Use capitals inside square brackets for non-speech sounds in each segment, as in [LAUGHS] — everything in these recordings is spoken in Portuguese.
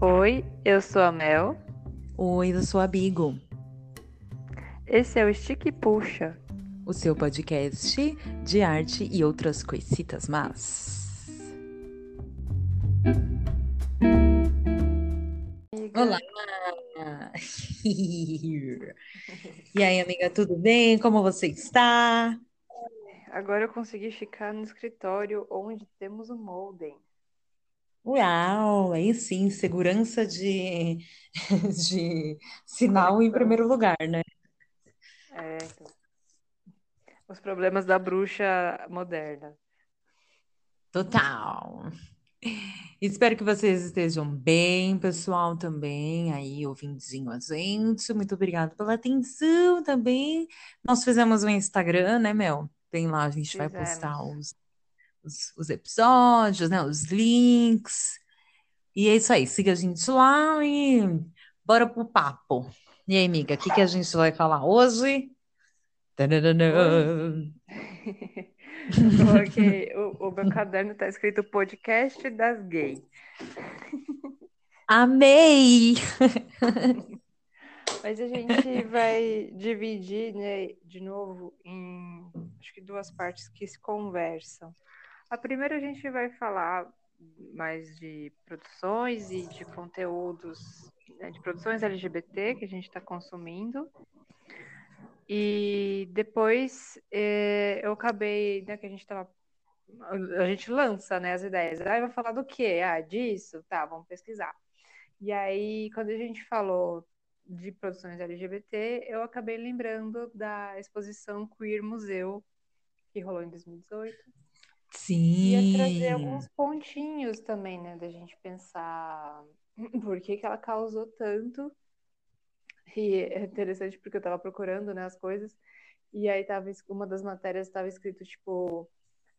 Oi, eu sou a Mel. Oi, eu sou a Bigo. Esse é o Stick e Puxa, o seu podcast de arte e outras coisitas más. Olá! e aí, amiga, tudo bem? Como você está? Agora eu consegui ficar no escritório onde temos o modem. Uau, aí sim, segurança de, [LAUGHS] de sinal em primeiro lugar, né? É, então. Os problemas da bruxa moderna. Total. Espero que vocês estejam bem, pessoal, também, aí, ouvindozinho a gente. Muito obrigada pela atenção também. Nós fizemos um Instagram, né, Mel? Tem lá, a gente vai postar os, os, os episódios, né? Os links. E é isso aí, siga a gente lá e bora pro papo. E aí, amiga, o que, que a gente vai falar hoje? Coloquei, [LAUGHS] o, o meu caderno tá escrito podcast das gays. [LAUGHS] Amei! [LAUGHS] Mas a gente vai dividir, né, de novo em acho que duas partes que se conversam. A primeira a gente vai falar mais de produções e de conteúdos, né, de produções LGBT que a gente está consumindo. E depois eh, eu acabei, né, que a gente estava a gente lança, né, as ideias. Aí vai falar do quê? Ah, disso? Tá, vamos pesquisar. E aí, quando a gente falou de produções LGBT, eu acabei lembrando da exposição Queer Museu, que rolou em 2018. Sim. Ia trazer alguns pontinhos também, né, da gente pensar [LAUGHS] por que, que ela causou tanto. E é interessante porque eu estava procurando, né, as coisas, e aí tava, uma das matérias estava escrito, tipo,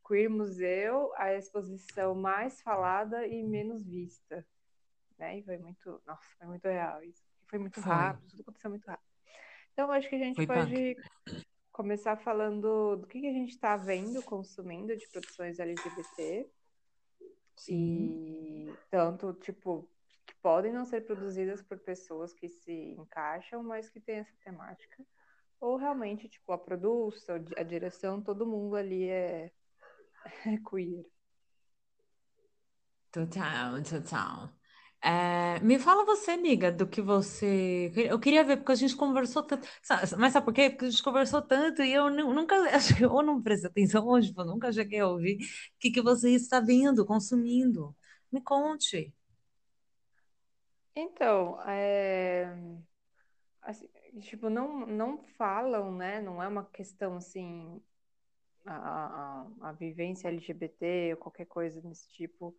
Queer Museu, a exposição mais falada e menos vista. Né? E foi muito, nossa, foi muito real isso foi muito foi. rápido, tudo aconteceu muito rápido. Então, acho que a gente foi pode punk. Começar falando do que, que a gente está vendo, consumindo de produções LGBT. Sim. E tanto, tipo, que podem não ser produzidas por pessoas que se encaixam, mas que têm essa temática. Ou realmente, tipo, a produção, a direção, todo mundo ali é, [LAUGHS] é queer. Total, total. É, me fala você, amiga, do que você. Eu queria ver, porque a gente conversou tanto. Mas sabe por quê? Porque a gente conversou tanto e eu nunca. [LAUGHS] Ou não prestei atenção hoje, eu nunca cheguei a ouvir o que, que você está vendo, consumindo. Me conte. Então, é... assim, tipo, não, não falam, né? Não é uma questão assim. A, a, a vivência LGBT ou qualquer coisa desse tipo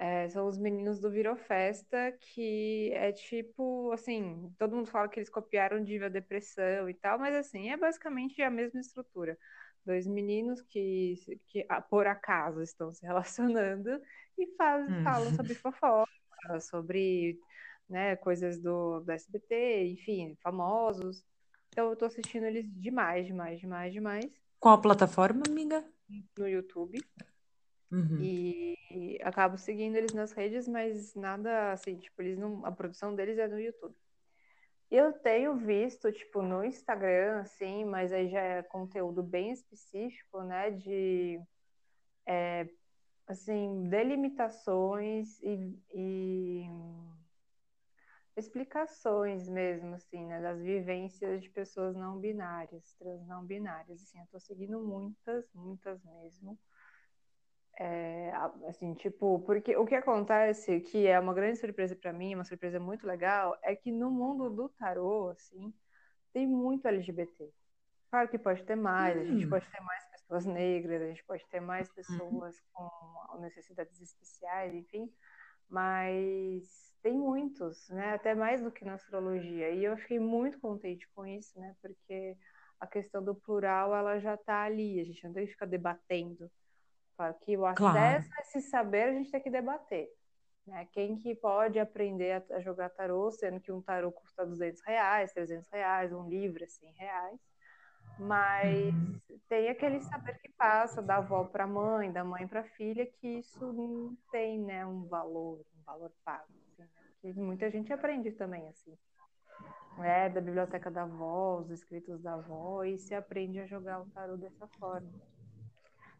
é, são os meninos do Virofesta, que é tipo, assim, todo mundo fala que eles copiaram Diva Depressão e tal, mas assim, é basicamente a mesma estrutura. Dois meninos que, que por acaso estão se relacionando e faz, hum. falam sobre [LAUGHS] fofoca, sobre né, coisas do, do SBT, enfim, famosos. Então eu tô assistindo eles demais, demais, demais, demais. Qual plataforma, amiga? No YouTube. Uhum. E acabo seguindo eles nas redes, mas nada assim, tipo, eles não. A produção deles é no YouTube. Eu tenho visto, tipo, no Instagram, assim, mas aí já é conteúdo bem específico, né? De é, assim, delimitações e, e, explicações mesmo, assim, né? Das vivências de pessoas não binárias, trans não binárias. Assim, eu tô seguindo muitas, muitas mesmo. É, assim, tipo, porque o que acontece, que é uma grande surpresa para mim, uma surpresa muito legal, é que no mundo do tarô, assim, tem muito LGBT. Claro que pode ter mais, hum. a gente hum. pode ter mais pessoas negras, a gente pode ter mais uhum. pessoas com necessidades especiais, enfim, mas tem muitos, né? Até mais do que na astrologia. E eu fiquei muito contente com isso, né? Porque a questão do plural, ela já está ali, a gente não tem que ficar debatendo que o acesso claro. a esse saber a gente tem que debater. Né? Quem que pode aprender a, jogar tarô, sendo que um tarô custa 200 reais, 300 reais, um livro é 100 reais. Mas tem aquele saber que passa da avó para a mãe, da mãe para a filha, que isso não tem né, um valor, um valor pago. Assim, né? que muita gente aprende também, assim. É, da biblioteca da avó, os escritos da avó, e se aprende a jogar o tarô dessa forma.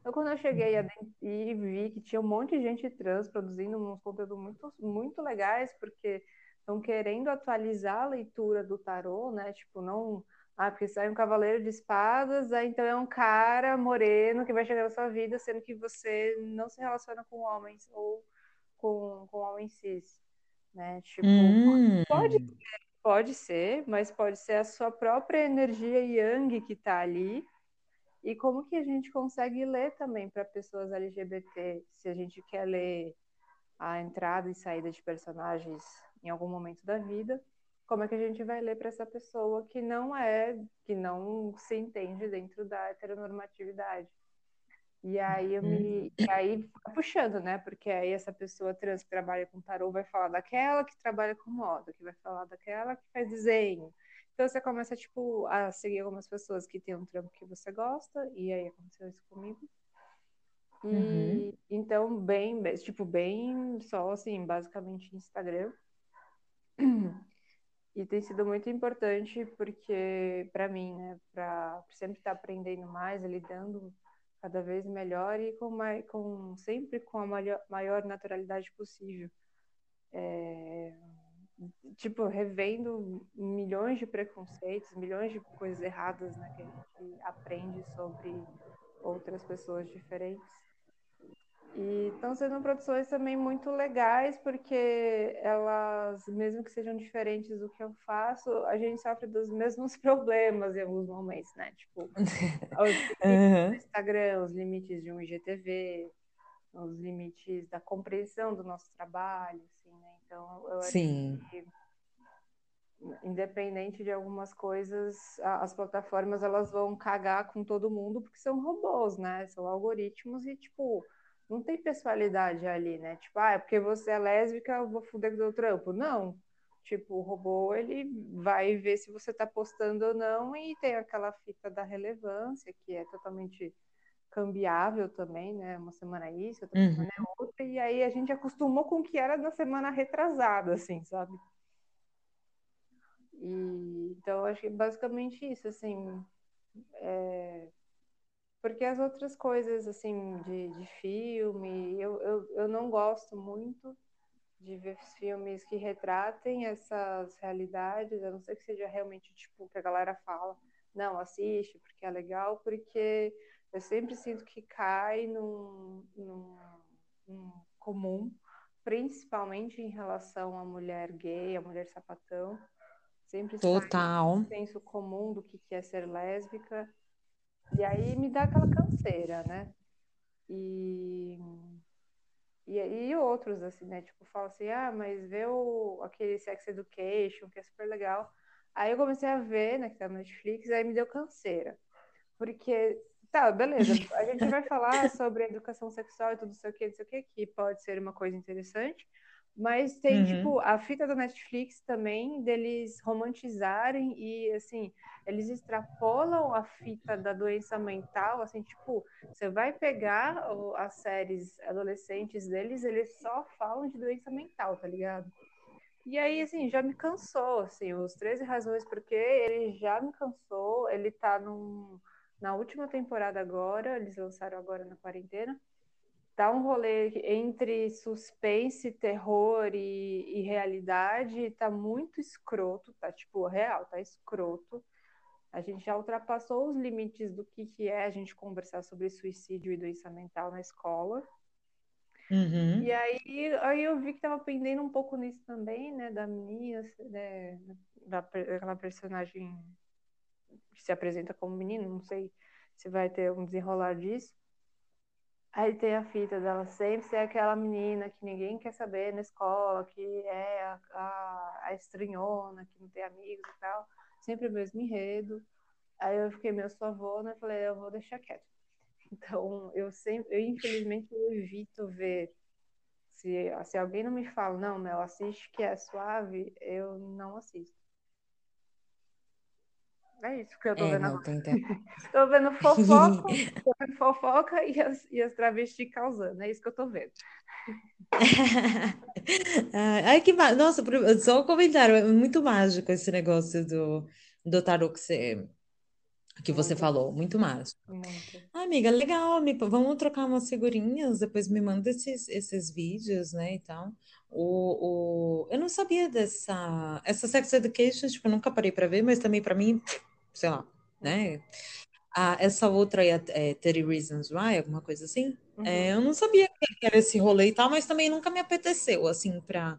Então, quando eu cheguei e vi que tinha um monte de gente trans produzindo uns conteúdos muito, muito legais, porque estão querendo atualizar a leitura do tarô, né? Tipo, não. Ah, porque sai um cavaleiro de espadas, aí então é um cara moreno que vai chegar na sua vida, sendo que você não se relaciona com homens ou com, com homens cis, né? Tipo, hum. pode, pode ser, mas pode ser a sua própria energia yang que está ali, e como que a gente consegue ler também para pessoas LGBT, se a gente quer ler a entrada e saída de personagens em algum momento da vida, como é que a gente vai ler para essa pessoa que não é, que não se entende dentro da heteronormatividade? E aí eu me, e aí puxando, né? Porque aí essa pessoa trans que trabalha com tarô vai falar daquela que trabalha com moda, que vai falar daquela que faz desenho, então você começa, tipo, a seguir algumas pessoas que tem um trampo que você gosta, e aí aconteceu isso comigo. E uhum. então, bem, tipo, bem só assim, basicamente Instagram. E tem sido muito importante porque, para mim, né, para sempre estar tá aprendendo mais, lidando cada vez melhor e com, mais, com sempre com a maior, maior naturalidade possível. É, tipo, revendo milhões de preconceitos, milhões de coisas erradas né, que a gente aprende sobre outras pessoas diferentes. E estão sendo produções também muito legais, porque elas, mesmo que sejam diferentes do que eu faço, a gente sofre dos mesmos [LAUGHS] problemas em alguns momentos, né? Tipo, [LAUGHS] os limites do Instagram, os limites de um IGTV, os limites da compreensão do nosso trabalho? Então, eu Sim. acho que independente de algumas coisas, as plataformas elas vão cagar com todo mundo porque são robôs, né? São algoritmos e tipo, não tem pessoalidade ali, né? Tipo, ah, é porque você é lésbica, eu vou fuder com o trampo. Não. Tipo, o robô, ele vai ver se você tá postando ou não e tem aquela fita da relevância, que é totalmente cambiável também, né? Uma semana isso, outra uhum. semana é outra, e aí a gente acostumou com o que era na semana retrasada, assim, sabe? E, então, acho que é basicamente isso, assim, é, porque as outras coisas, assim, de, de filme, eu, eu, eu não gosto muito de ver filmes que retratem essas realidades, a não ser que seja realmente, tipo, que a galera fala, não, assiste, porque é legal, porque eu sempre sinto que cai num, num, comum, principalmente em relação à mulher gay, à mulher sapatão. Sempre Total. um senso comum do que é ser lésbica. E aí me dá aquela canseira, né? E, e, e outros, assim, né? Tipo, fala assim, ah, mas vê o, aquele Sex Education, que é super legal. Aí eu comecei a ver, né, que tá no Netflix, aí me deu canseira. Porque Tá, beleza. [LAUGHS] A gente vai falar sobre educação sexual e tudo isso aqui, isso aqui, que pode ser uma coisa interessante. Mas tem, uhum. tipo, a fita da Netflix também, deles romantizarem e, assim, eles extrapolam a fita da doença mental, assim, tipo, você vai pegar as séries adolescentes deles, eles só falam de doença mental, tá ligado? E aí, assim, já me cansou, assim, os 13 razões porque ele já me cansou, ele tá num na última temporada agora, eles lançaram agora na quarentena, tá um rolê entre suspense, terror e, e realidade, tá muito escroto, tá tipo real, tá escroto. A gente já ultrapassou os limites do que, que é a gente conversar sobre suicídio e doença mental na escola. Uhum. E aí, aí eu vi que tava pendendo um pouco nisso também, né, da menina, né, da, daquela personagem que se apresenta como menino, não sei se vai ter um desenrolar disso. Aí tem a fita dela sempre ser aquela menina que ninguém quer saber na escola, que é a, a, a estranhona, que não tem amigos e tal. Sempre o mesmo enredo. Aí eu fiquei meio suavona e falei, eu vou deixar quieto. [LAUGHS] Então, eu sempre, eu infelizmente eu evito ver. Se, se alguém não me fala, não, Mel, assiste que é suave, eu não assisto. É isso que eu tô É, vendo não, agora. Tô [LAUGHS] vendo fofoca, [LAUGHS] tô vendo fofoca e as, e as travestis causando. É isso que eu tô vendo. Ai, [LAUGHS] ai, que ma... Nossa, só um comentário. É muito mágico esse negócio do, do tarô que você, que você Muito, falou. Muito mágico. muito. Ah, amiga, legal. Me... Vamos trocar umas figurinhas. Depois me manda esses, esses vídeos, né, e tal. O, o... Eu não sabia dessa... Essa Sex Education, tipo, eu nunca parei pra ver, mas também pra mim, sei lá, né? Ah, essa outra aí, é, é 30 Reasons Why, alguma coisa assim. É, uhum, eu não sabia que era esse rolê e tal, mas também nunca me apeteceu, assim, pra,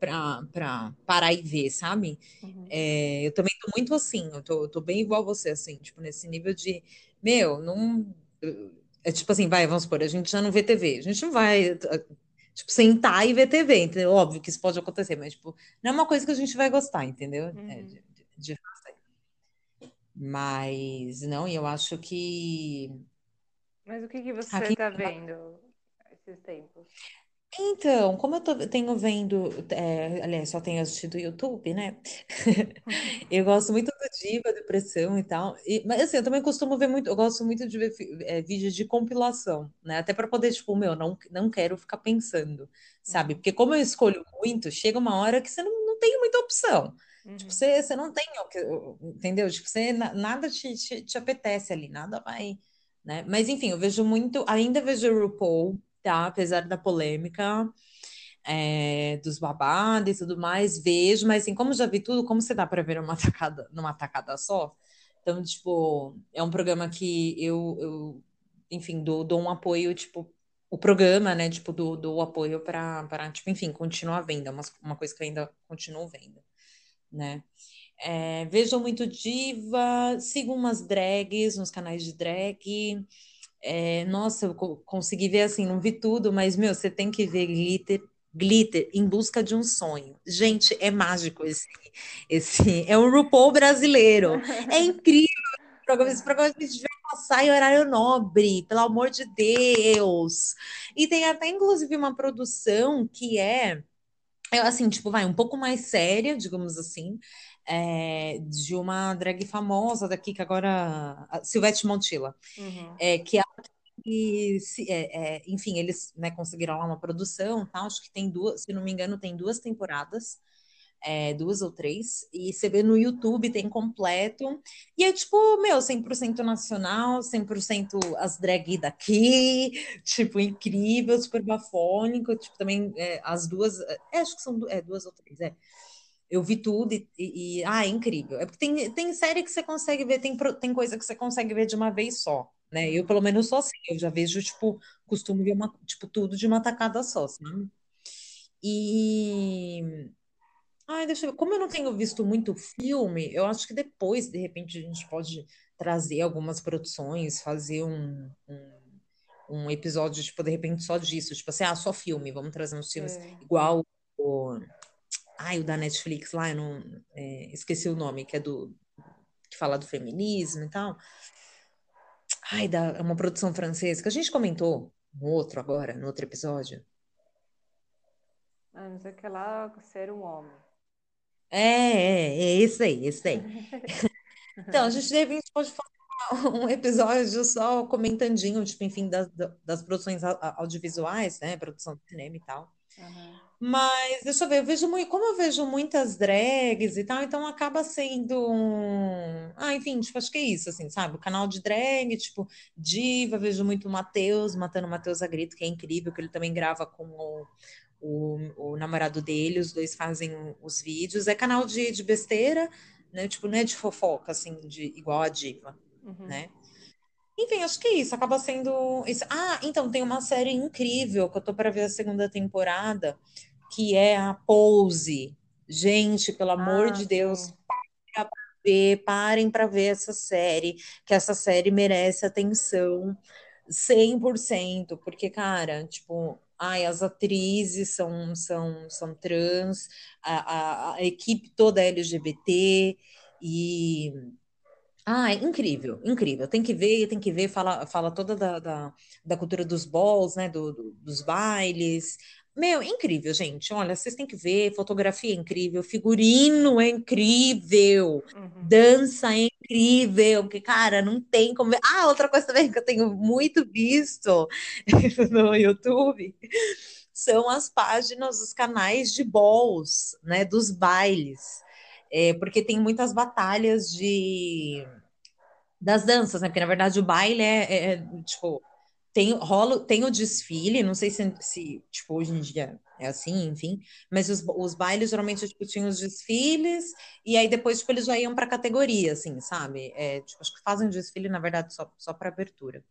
pra, pra parar e ver, sabe? uhum, É, eu também tô muito assim, eu tô, tô bem igual você, assim, tipo, nesse nível de, meu, não. É tipo assim, vai, vamos supor, a gente já não vê TV, a gente não vai, tipo, sentar e ver TV, entendeu? Óbvio que isso pode acontecer, mas, tipo, não é uma coisa que a gente vai gostar, entendeu? É, uhum. de, de- de fazer. Mas, não, e eu acho que. Mas o que que você Aqui tá vendo esses tempos? Então, como eu tô- tenho vendo, é, aliás, só tenho assistido o YouTube, né? [LAUGHS] Eu gosto muito do Diva, Depressão e tal. E- mas assim, eu também costumo ver muito, eu gosto muito de ver é, vídeos de compilação, né? Até para poder, tipo, meu, não, não quero ficar pensando, sabe? Uhum, Porque como eu escolho muito, chega uma hora que você não, não tem muita opção. Tipo, uhum, você, você não tem, entendeu? Tipo, você, na- nada te, te, te apetece ali, nada vai, né? Mas enfim, eu vejo muito, ainda vejo o RuPaul, tá? Apesar da polêmica é, dos babados e tudo mais, vejo, mas assim, como já vi tudo, como você dá para ver numa [LAUGHS] tacada, numa tacada só? Então, tipo, é um programa que eu, eu enfim, dou, dou um apoio, tipo, o programa, né, tipo, dou, dou apoio para, tipo, enfim, continuar vendo, uma, uma coisa que eu ainda continuo vendo, né? É, vejo muito diva, sigo umas drags nos canais de drag, é, nossa, eu co- consegui ver assim, não vi tudo, mas, meu, você tem que ver Glitter, Glitter em busca de um sonho. Gente, é mágico esse, esse, é o RuPaul brasileiro. É incrível esse programa, esse programa passar em horário nobre, pelo amor de Deus. E tem até, inclusive, uma produção que é, é assim, tipo, vai, um pouco mais séria, digamos assim, é, de uma drag famosa daqui, que agora, Silvete Montilla, uhum, é, que e, se- é, é, enfim, eles, né, conseguiram lá uma produção, tá? Acho que tem duas, se não me engano, tem duas temporadas, é, duas ou três, e você vê no YouTube, tem completo, e é tipo, meu, 100% nacional, 100% as drag daqui, [LAUGHS] tipo, incrível, super bafônico, tipo, também é, as duas, é, acho que são é, duas ou três, é. Eu vi tudo e, e- e- ah, é incrível. É porque tem, tem série que você consegue ver, tem, tem coisa que você consegue ver de uma vez só, né? Eu, pelo menos, sou assim. Eu já vejo, tipo, costumo ver uma, tipo, tudo de uma tacada só, sabe? E. Ai, deixa eu ver. Como eu não tenho visto muito filme, eu acho que depois, de repente, a gente pode trazer algumas produções, fazer um, um, um episódio, tipo, de repente, só disso. Tipo assim, ah, só filme. Vamos trazer uns filmes Sei. igual. Ai, o da Netflix lá, eu não, é, esqueci o nome, que é do, que fala do feminismo e tal. Ai, da, é uma produção francesa que a gente comentou no outro agora, no outro episódio. Ah, não sei o que lá, ser um homem. É, é, é esse aí, esse aí. [LAUGHS] Então, a gente de repente pode fazer um episódio só comentandinho, tipo, enfim, das, das produções au- audiovisuais, né? Produção de cinema e tal. Aham. Mas deixa eu ver, eu vejo muito, como eu vejo muitas drags e tal, então acaba sendo um... Ah, enfim, tipo, acho que é isso, assim, sabe? O canal de drag, tipo, Diva, vejo muito o Matheus, Matando o Matheus a Grito, que é incrível, que ele também grava com o, o, o namorado dele, os dois fazem os vídeos. É canal de, de besteira, né? Tipo, não é de fofoca, assim, de, igual a Diva, Uhum. né? Enfim, acho que é isso, acaba sendo isso. Ah, então tem uma série incrível que eu tô para ver a segunda temporada, que é a Pose. Gente, pelo amor Ah, de. Deus, para ver, parem para ver essa série, que essa série merece atenção 100%, porque, cara, tipo, ai, as atrizes são, são, são trans, a, a, a equipe toda é LGBT, e ah, é incrível, incrível. Tem que ver, tem que ver, fala, fala toda da, da, da cultura dos balls, né? do- do- dos bailes. Meu, incrível, gente. Olha, vocês têm que ver, fotografia é incrível, figurino é incrível, Uhum. dança é incrível, porque, cara, não tem como. Ah, outra coisa também que eu tenho muito visto [LAUGHS] no YouTube são as páginas, os canais de balls, né, dos bailes, é, porque tem muitas batalhas de das danças, né? Porque na verdade o baile é, é, é tipo tem, rola, tem o desfile, não sei se, se tipo, hoje em dia é assim, enfim, mas os, os bailes geralmente tipo, tinham os desfiles, e aí depois tipo, eles já iam para categoria, assim, sabe? É, tipo, acho que fazem desfile, na verdade, só, só para abertura.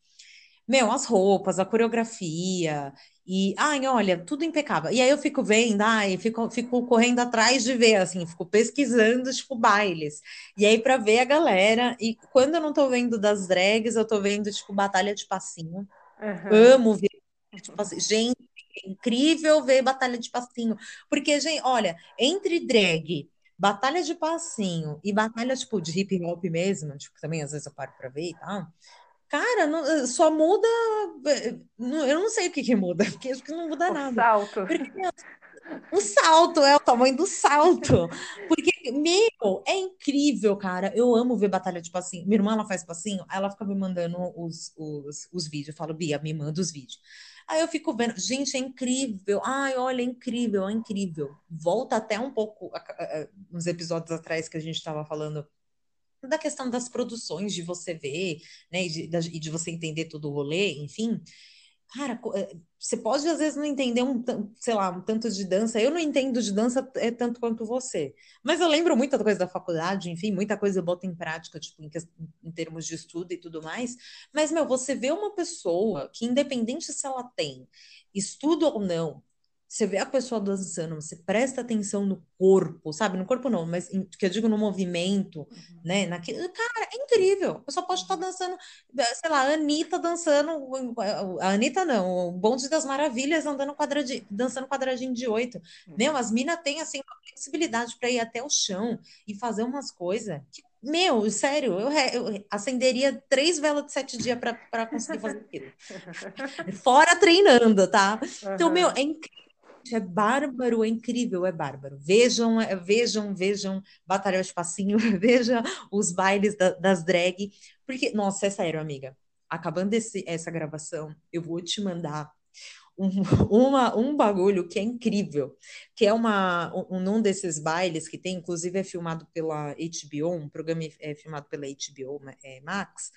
Meu, as roupas, a coreografia, e, ai, olha, tudo impecável. E aí eu fico vendo, ai, fico, fico correndo atrás de ver, assim, fico pesquisando, tipo, bailes. E aí para ver a galera, e quando eu não tô vendo das drags, eu tô vendo, tipo, batalha de passinho. Uhum. Amo ver, tipo, assim, gente, é incrível ver batalha de passinho. Porque, gente, olha, entre drag, batalha de passinho e batalha, tipo, de hip hop mesmo, tipo, também às vezes eu paro pra ver e tal Cara, não, eh, só muda. Eh, eu não sei o que, que muda, [LAUGHS] porque acho que não muda o nada. Salto. Porque o salto é o tamanho do salto. Porque, meu, é incrível, cara. Eu amo ver batalha de passinho. Minha irmã, ela faz passinho, ela fica me mandando os, os, os vídeos. Eu falo, Bia, me manda os vídeos. Aí eu fico vendo, gente, é incrível. Ai, olha, é incrível, é incrível. Volta até um pouco nos episódios atrás que a gente estava falando da questão das produções, de você ver, né, e de, de você entender todo o rolê, enfim. Cara, eh, você pode às vezes não entender um, sei lá, um tanto de dança. Eu não entendo de dança é tanto quanto você. Mas eu lembro muita coisa da faculdade, enfim, muita coisa eu boto em prática, tipo, em, em termos de estudo e tudo mais. Mas, meu, você vê uma pessoa que, independente se ela tem estudo ou não, você vê a pessoa dançando, você presta atenção no corpo, sabe? No corpo não, mas em, que eu digo no movimento, uhum. né? Naquilo, cara, é incrível. A pessoa pode estar dançando, sei lá, a Anitta dançando, a Anitta não, o Bonde das Maravilhas andando quadradinho, dançando quadradinho de oito. Uhum. Meu, as minas têm, assim, uma flexibilidade para ir até o chão e fazer umas coisas que meu, sério, eu, eu, acenderia três velas de sete dias para conseguir fazer [LAUGHS] aquilo. Fora treinando, tá? Uhum. Então, meu, é incrível é bárbaro, é incrível, é bárbaro. Vejam, é, vejam, vejam Batalha de Passinho, [LAUGHS] vejam os bailes da, das drag, porque, nossa, é sério, amiga. Acabando esse, essa gravação, eu vou te mandar um, [LAUGHS] uma, um bagulho que é incrível, que é uma, um, um desses bailes que tem, inclusive é filmado pela HBO, um programa é filmado pela HBO é, Max,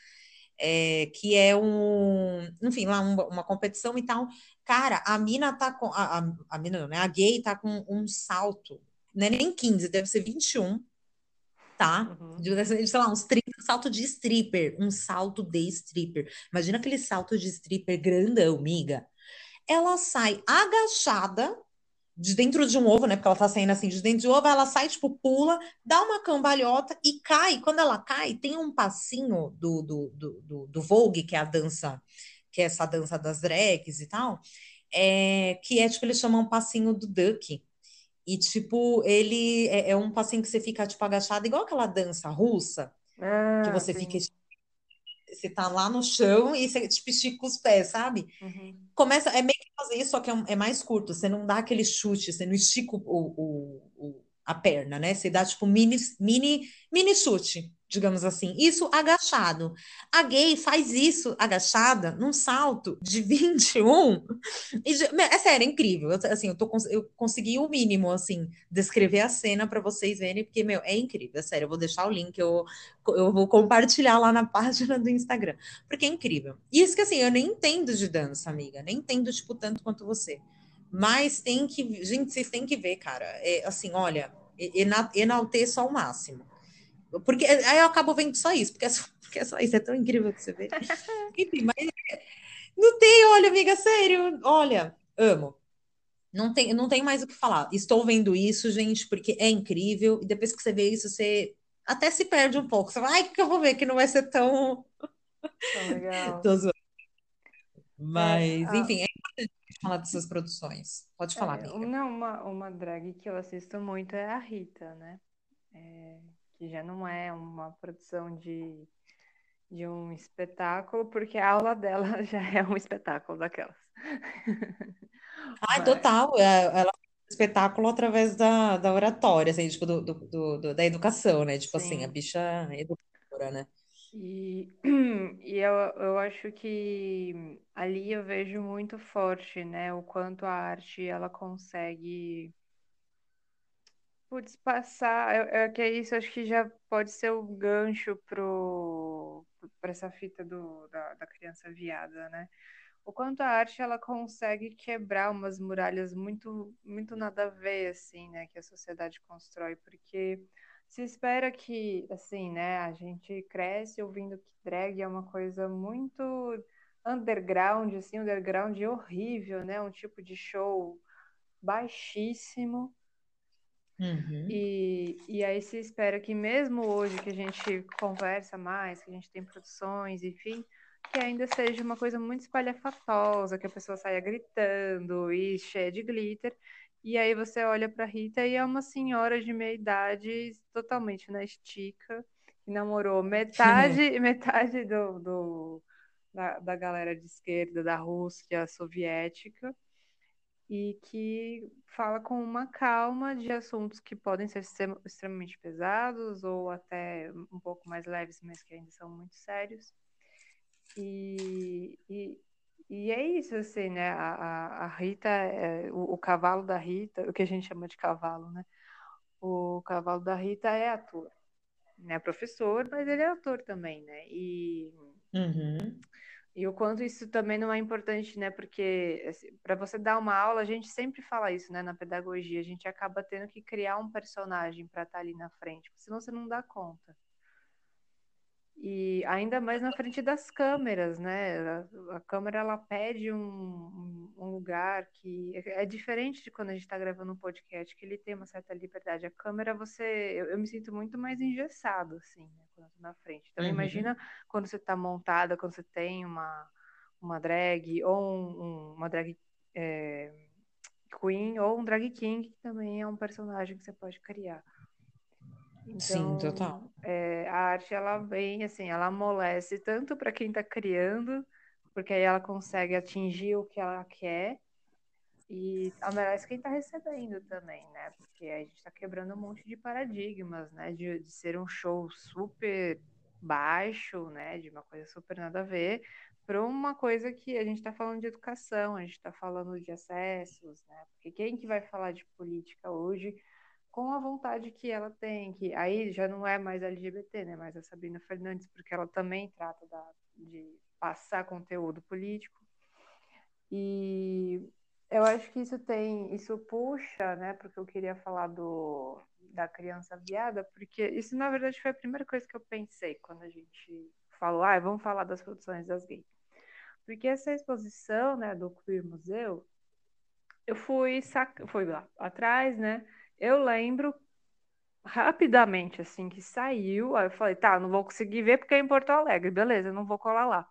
é, que é um, enfim, lá um, uma competição e tal. Cara, a mina tá com, a, a, a mina não, né? A gay tá com um salto, não é nem 15, deve ser 21, tá? Uhum. De, sei lá, uns 30, salto de stripper, um salto de stripper. Imagina aquele salto de stripper grandão, miga. Ela sai agachada, de dentro de um ovo, né? Porque ela tá saindo assim de dentro de um ovo, ela sai, tipo, pula, dá uma cambalhota e cai. Quando ela cai, tem um passinho do, do, do, do, do Vogue, que é a dança, que é essa dança das drags e tal, é, que é, tipo, eles chamam um passinho do Duck. E, tipo, ele é, é um passinho que você fica, tipo, agachado, igual aquela dança russa, ah, que você sim. fica você tá lá no chão e você tipo, estica os pés, sabe? Uhum. Começa, é meio que fazer isso, só que é, é, mais curto. Você não dá aquele chute, você não estica o, o, o, a perna, né? Você dá tipo mini, mini, mini chute digamos assim, isso agachado. A gay faz isso agachada num salto de [LAUGHS] 21. E, é sério, é incrível. Eu, assim, eu, tô, eu consegui o mínimo, assim, descrever a cena para vocês verem, porque, meu, é incrível, é sério. Eu vou deixar o link, eu, eu vou compartilhar lá na página do Instagram, porque é incrível. Isso que, assim, eu nem entendo de dança, amiga, nem entendo, tipo, tanto quanto você. Mas tem que, gente, vocês têm que ver, cara. É, assim, olha, enalteço ao máximo porque aí eu acabo vendo só isso, porque é só, [LAUGHS] porque é só isso, é tão incrível que você vê. [LAUGHS] Enfim, mas não tem, olha, amiga, sério, olha, amo. Não tem, não tem mais o que falar. Estou vendo isso, gente, porque é incrível. E depois que você vê isso, você até se perde um pouco. Você fala, ai, que eu vou ver que não vai ser tão. Tão legal. [LAUGHS] Mas, é, enfim, é importante falar dessas produções. Pode falar, é, amiga. Não, uma, uma drag que eu assisto muito é a Rita, né? É, que já não é uma produção de, de um espetáculo, porque a aula dela [LAUGHS] já é um espetáculo daquelas. [LAUGHS] Ah, Mas... total. É, ela espetáculo através da, da oratória, assim, tipo, do, do, do, da educação, né? Tipo Sim. assim, a bicha educa autora, né? E, [CLEARS THROAT] e eu, eu acho que ali eu vejo muito forte, né, o quanto a arte ela consegue putz, passar, é, que é isso, acho que já pode ser o gancho pro essa fita do, da, da criança viada, né? O quanto a arte ela consegue quebrar umas muralhas muito muito nada a ver assim, né, que a sociedade constrói, porque se espera que, assim, né, a gente cresce ouvindo que drag é uma coisa muito underground, assim, underground horrível, né, um tipo de show baixíssimo. Uhum. E, e aí se espera que mesmo hoje que a gente conversa mais, que a gente tem produções, enfim, que ainda seja uma coisa muito espalhafatosa, que a pessoa saia gritando e cheia de glitter. E aí você olha para Rita e é uma senhora de meia idade, totalmente na estica, que namorou metade, [LAUGHS] metade do, do da, da galera de esquerda da Rússia soviética e que fala com uma calma de assuntos que podem ser extremamente pesados ou até um pouco mais leves, mas que ainda são muito sérios. E, e, e é isso, assim, né? A, a, Rita, é, o, o, cavalo da Rita, o que a gente chama de cavalo, né? O cavalo da Rita é ator. Né? Professor, mas ele é ator também, né? E, uhum. E o quanto isso também não é importante, né? Porque assim, para você dar uma aula, a gente sempre fala isso, né? Na pedagogia, a gente acaba tendo que criar um personagem para estar tá ali na frente, senão você não dá conta. E ainda mais na frente das câmeras, né? A, a câmera ela pede um, um, lugar que é, diferente de quando a gente está gravando um podcast, que ele tem uma certa liberdade. A câmera, você. Eu, eu me sinto muito mais engessado, assim, né? Quando eu tô na frente. Então, uhum. imagina quando você está montada, quando você tem uma, uma drag, ou um, uma drag é, queen, ou um drag king, que também é um personagem que você pode criar. Então, Sim, total. É, a arte ela vem assim, ela amolece tanto para quem está criando, porque aí ela consegue atingir o que ela quer, e amelece quem está recebendo também, né? Porque a gente está quebrando um monte de paradigmas, né? De, de ser um show super baixo, né? De uma coisa super nada a ver, para uma coisa que a gente está falando de educação, a gente está falando de acessos, né? Porque quem que vai falar de política hoje? Com a vontade que ela tem, que aí já não é mais LGBT, né, mas a Sabina Fernandes, porque ela também trata da, de passar conteúdo político. E eu acho que isso tem, isso puxa, né, porque eu queria falar do da criança viada, porque isso na verdade foi a primeira coisa que eu pensei quando a gente falou, ah, vamos falar das produções das gays. Porque essa exposição, né, do Queer Museu, eu fui, sac... fui lá atrás, né, eu lembro rapidamente, assim, que saiu. Aí eu falei, tá, não vou conseguir ver porque é em Porto Alegre, beleza, não vou colar lá.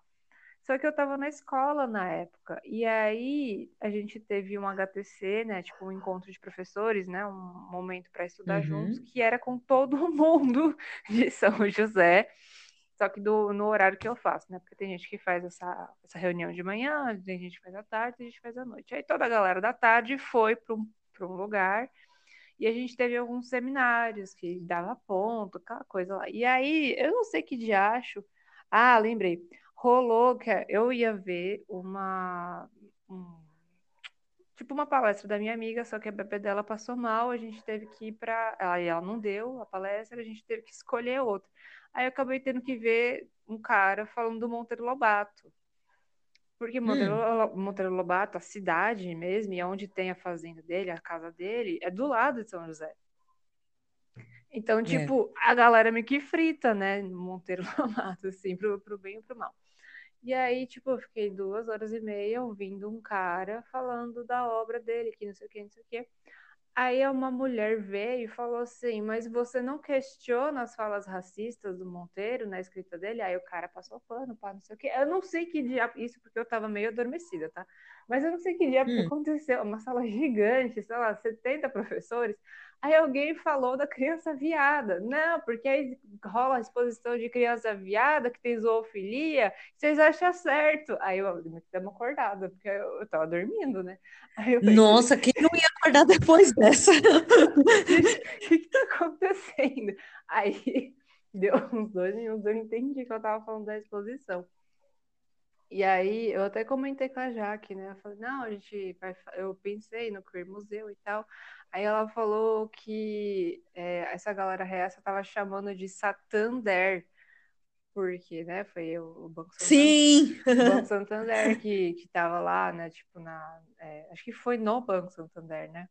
Só que eu tava na escola na época. E aí a gente teve um HTC, né? Tipo, um encontro de professores, né? Um momento para estudar uhum. juntos, que era com todo [LAUGHS] mundo de São José. Só que do, no horário que eu faço, né? Porque tem gente que faz essa, essa reunião de manhã, tem gente que faz à tarde, tem gente que faz à noite. Aí toda a galera da tarde foi para um, um lugar e a gente teve alguns seminários que dava ponto, aquela coisa lá. E aí, eu não sei que diacho. Ah, lembrei. Rolou que eu ia ver uma. Um, tipo uma palestra da minha amiga, só que a bebê dela passou mal, a gente teve que ir para. Aí ela não deu a palestra, a gente teve que escolher outra. Aí eu acabei tendo que ver um cara falando do Monteiro Lobato. Porque Monteiro, hum. Monteiro Lobato, a cidade mesmo, e onde tem a fazenda dele, a casa dele, é do lado de São José. Então, é. tipo, é. a galera meio que frita, né? Monteiro [LAUGHS] Lobato, assim, pro, pro bem e pro mal. E aí, tipo, eu fiquei duas horas e meia ouvindo um cara falando da obra dele, que não sei o que, não sei o que. Aí uma mulher veio e falou assim, mas você não questiona as falas racistas do Monteiro na escrita dele? Aí o cara passou pano, pá, não sei o quê. Eu não sei que dia, isso porque eu tava meio adormecida, tá? Mas eu não sei que dia hum. aconteceu, uma sala gigante, sei lá, 70 professores. Aí alguém falou da criança viada. Não, porque aí rola a exposição de criança viada que tem zoofilia, vocês acham certo. Aí eu me dei uma acordada, porque eu, eu tava dormindo, né? Pensei, Nossa, quem não ia acordar depois dessa? [LAUGHS] O que, que tá acontecendo? Aí [LAUGHS] Deu uns dois minutos, eu entendi que eu tava falando da exposição. E aí eu até comentei com a Jaque, né? Eu falei, não, a gente vai. Eu pensei no Queer Museu e tal. Aí ela falou que é, essa galera reaça tava chamando de Satander, porque, né, foi o, Banco Santander, Sim! o Banco [LAUGHS] Santander que, que tava lá, né, tipo, na, é, acho que foi no Banco Santander, né,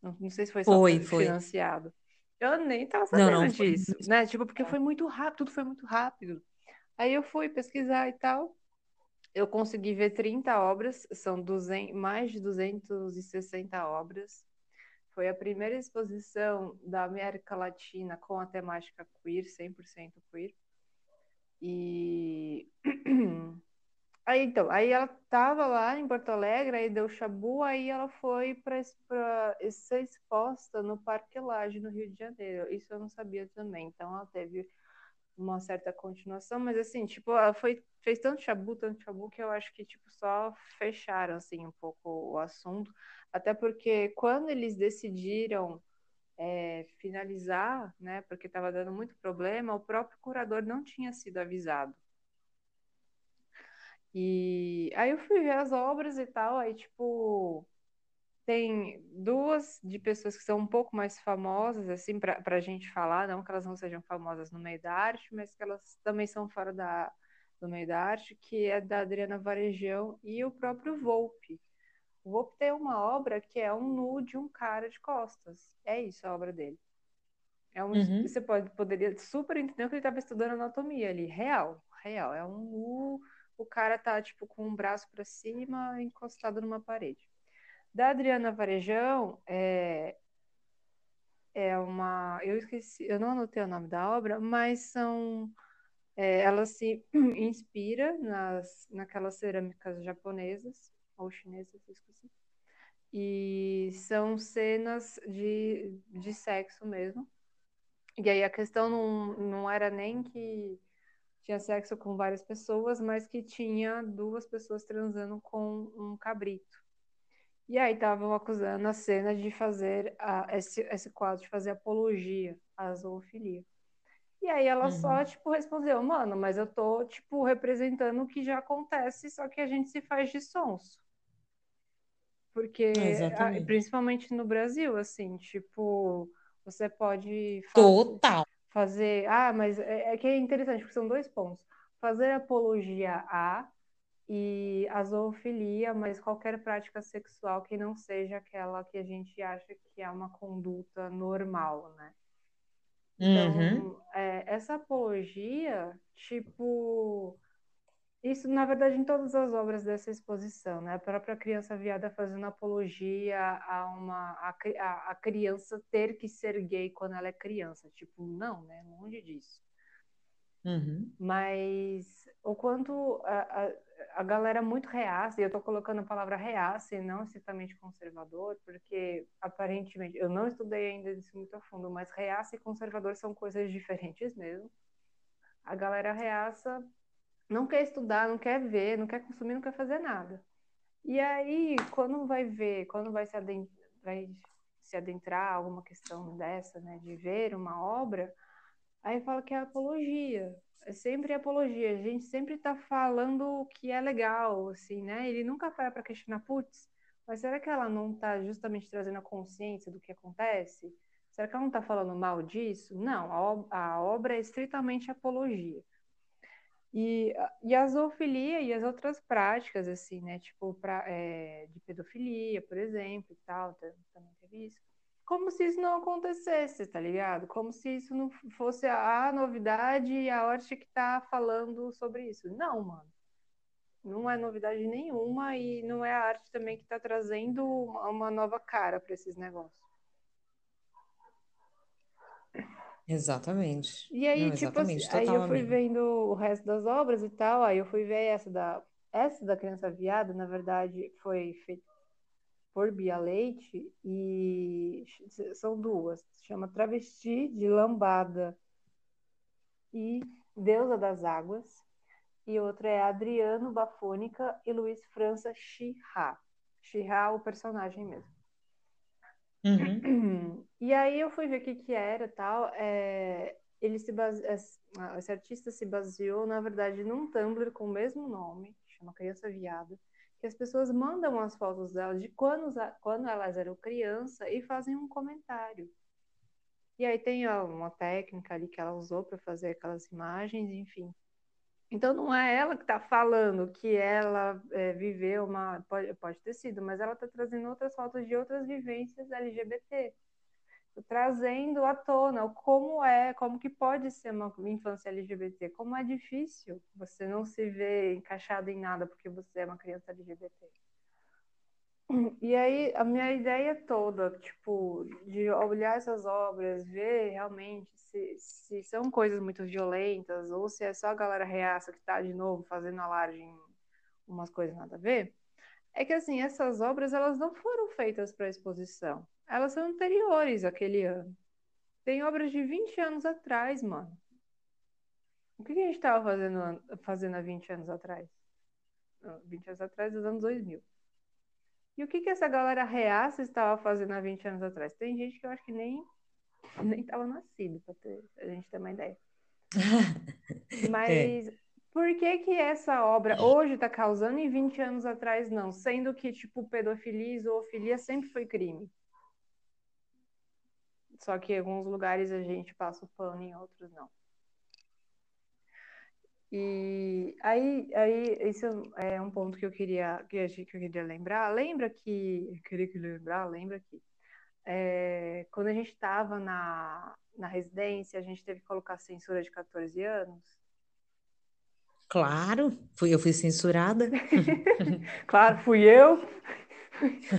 não, não sei se foi só foi, financiado. Foi. Eu nem tava sabendo não, não, disso, foi... né, tipo, porque é. foi muito rápido, tudo foi muito rápido. Aí eu fui pesquisar e tal, eu consegui ver 30 obras, são 200, mais de 260 obras, foi a primeira exposição da América Latina com a temática queer, 100% queer. E [CLEARS THROAT] aí então, aí ela estava lá em Porto Alegre, aí deu chabu, aí ela foi para ser exposta no Parque Lage, no Rio de Janeiro. Isso eu não sabia também. Então ela teve uma certa continuação, mas assim, tipo, foi fez tanto chabu, tanto chabu que eu acho que tipo só fecharam assim um pouco o assunto. Até porque quando eles decidiram é, finalizar, né, porque estava dando muito problema, o próprio curador não tinha sido avisado. E aí eu fui ver as obras e tal, aí tipo tem duas de pessoas que são um pouco mais famosas, assim, para a gente falar, não que elas não sejam famosas no meio da arte, mas que elas também são fora da, do meio da arte, que é da Adriana Varejão e o próprio Volpe. Vou ter uma obra que é um nu de um cara de costas. É isso a obra dele. É um, uhum. Você pode, poderia super entender que ele estava estudando anatomia ali. Real, real. É um nu, o cara tá tipo com um braço para cima, encostado numa parede. Da Adriana Varejão, é, é uma. Eu esqueci, eu não anotei o nome da obra, mas são. É, ela se [CLEARS THROAT] inspira nas, naquelas cerâmicas japonesas ou chinesas, esqueci. E são cenas de, de sexo mesmo. E aí a questão não, não era nem que tinha sexo com várias pessoas, mas que tinha duas pessoas transando com um cabrito. E aí estavam acusando a cena de fazer a, esse, esse quadro, de fazer apologia à zoofilia. E aí ela uhum. só, tipo, respondeu, mano, mas eu tô, tipo, representando o que já acontece, só que a gente se faz de sonso. Porque, Exatamente. principalmente no Brasil, assim, tipo, você pode Total. fazer. Ah, mas é, é, que é interessante, porque são dois pontos. Fazer apologia a e a zoofilia, mas qualquer prática sexual que não seja aquela que a gente acha que é uma conduta normal, né? Então, uhum. é, essa apologia, tipo, isso, na verdade, em todas as obras dessa exposição, né? A própria criança viada fazendo apologia a uma a, a, a, criança ter que ser gay quando ela é criança. Tipo, não, né? Longe disso. Uhum. Mas o quanto a, a, galera muito reaça, e eu tô colocando a palavra reaça e não estritamente conservador, porque aparentemente, eu não estudei ainda isso muito a fundo, mas reaça e conservador são coisas diferentes mesmo. A galera reaça não quer estudar, não quer ver, não quer consumir, não quer fazer nada. E aí, quando vai ver, quando vai se adentrar, vai se adentrar alguma questão dessa, né, de ver uma obra, aí fala que é apologia. É sempre apologia. A gente sempre está falando o que é legal, assim, né? Ele nunca para para questionar, putz, mas será que ela não está justamente trazendo a consciência do que acontece? Será que ela não está falando mal disso? Não, a, a obra é estritamente apologia. E, e a zoofilia e as outras práticas, assim, né? Tipo, pra, é, de pedofilia, por exemplo, e tal, também teve isso. Como se isso não acontecesse, tá ligado? Como se isso não fosse a novidade e a arte que tá falando sobre isso. Não, mano. Não é novidade nenhuma e não é a arte também que tá trazendo uma nova cara para esses negócios. Exatamente. E aí, Não, tipo assim, aí eu fui vendo o resto das obras e tal, aí eu fui ver essa da essa da criança viada, na verdade, foi feita por Bia Leite e são duas, chama Travesti de Lambada e Deusa das Águas, e outra é Adriano Bafônica e Luiz França Chihá. Chihá, o personagem mesmo. Uhum. [CLEARS THROAT] E aí eu fui ver o que que era tal. É... ele se base... esse artista se baseou, na verdade, num Tumblr com o mesmo nome, chama Criança Viada, que as pessoas mandam as fotos dela de quando, quando elas eram criança e fazem um comentário. E aí tem ó, uma técnica ali que ela usou para fazer aquelas imagens, enfim. Então não é ela que está falando que ela é, viveu uma. Pode, pode ter sido, mas ela está trazendo outras fotos de outras vivências LGBT. Trazendo à tona como é, como que pode ser uma infância LGBT, como é difícil você não se ver encaixado em nada porque você é uma criança LGBT. E aí, a minha ideia toda, tipo, de olhar essas obras, ver realmente se, se são coisas muito violentas ou se é só a galera reaça que tá de novo fazendo alarde em umas coisas nada a ver, é que, assim, essas obras, elas não foram feitas para exposição. Elas são anteriores àquele ano. Tem obras de 20 anos atrás, mano. O que a gente estava fazendo, fazendo há 20 anos atrás? 20 anos atrás, dos anos 2000. E o que, que essa galera reaça estava fazendo há 20 anos atrás? Tem gente que eu acho que nem [LAUGHS] nem estava nascido, para a gente ter uma ideia. [LAUGHS] Mas é. Por que que essa obra hoje está causando e 20 anos atrás não? Sendo que, tipo, pedofilia e zoofilia sempre foi crime. Só que em alguns lugares a gente passa o pano, em outros não. E aí, aí esse é um ponto que eu queria que eu queria lembrar. Lembra que queria que lembrar, lembra que é, quando a gente estava na, na residência, a gente teve que colocar censura de 14 anos. Claro, fui eu fui censurada. [LAUGHS] claro, fui eu.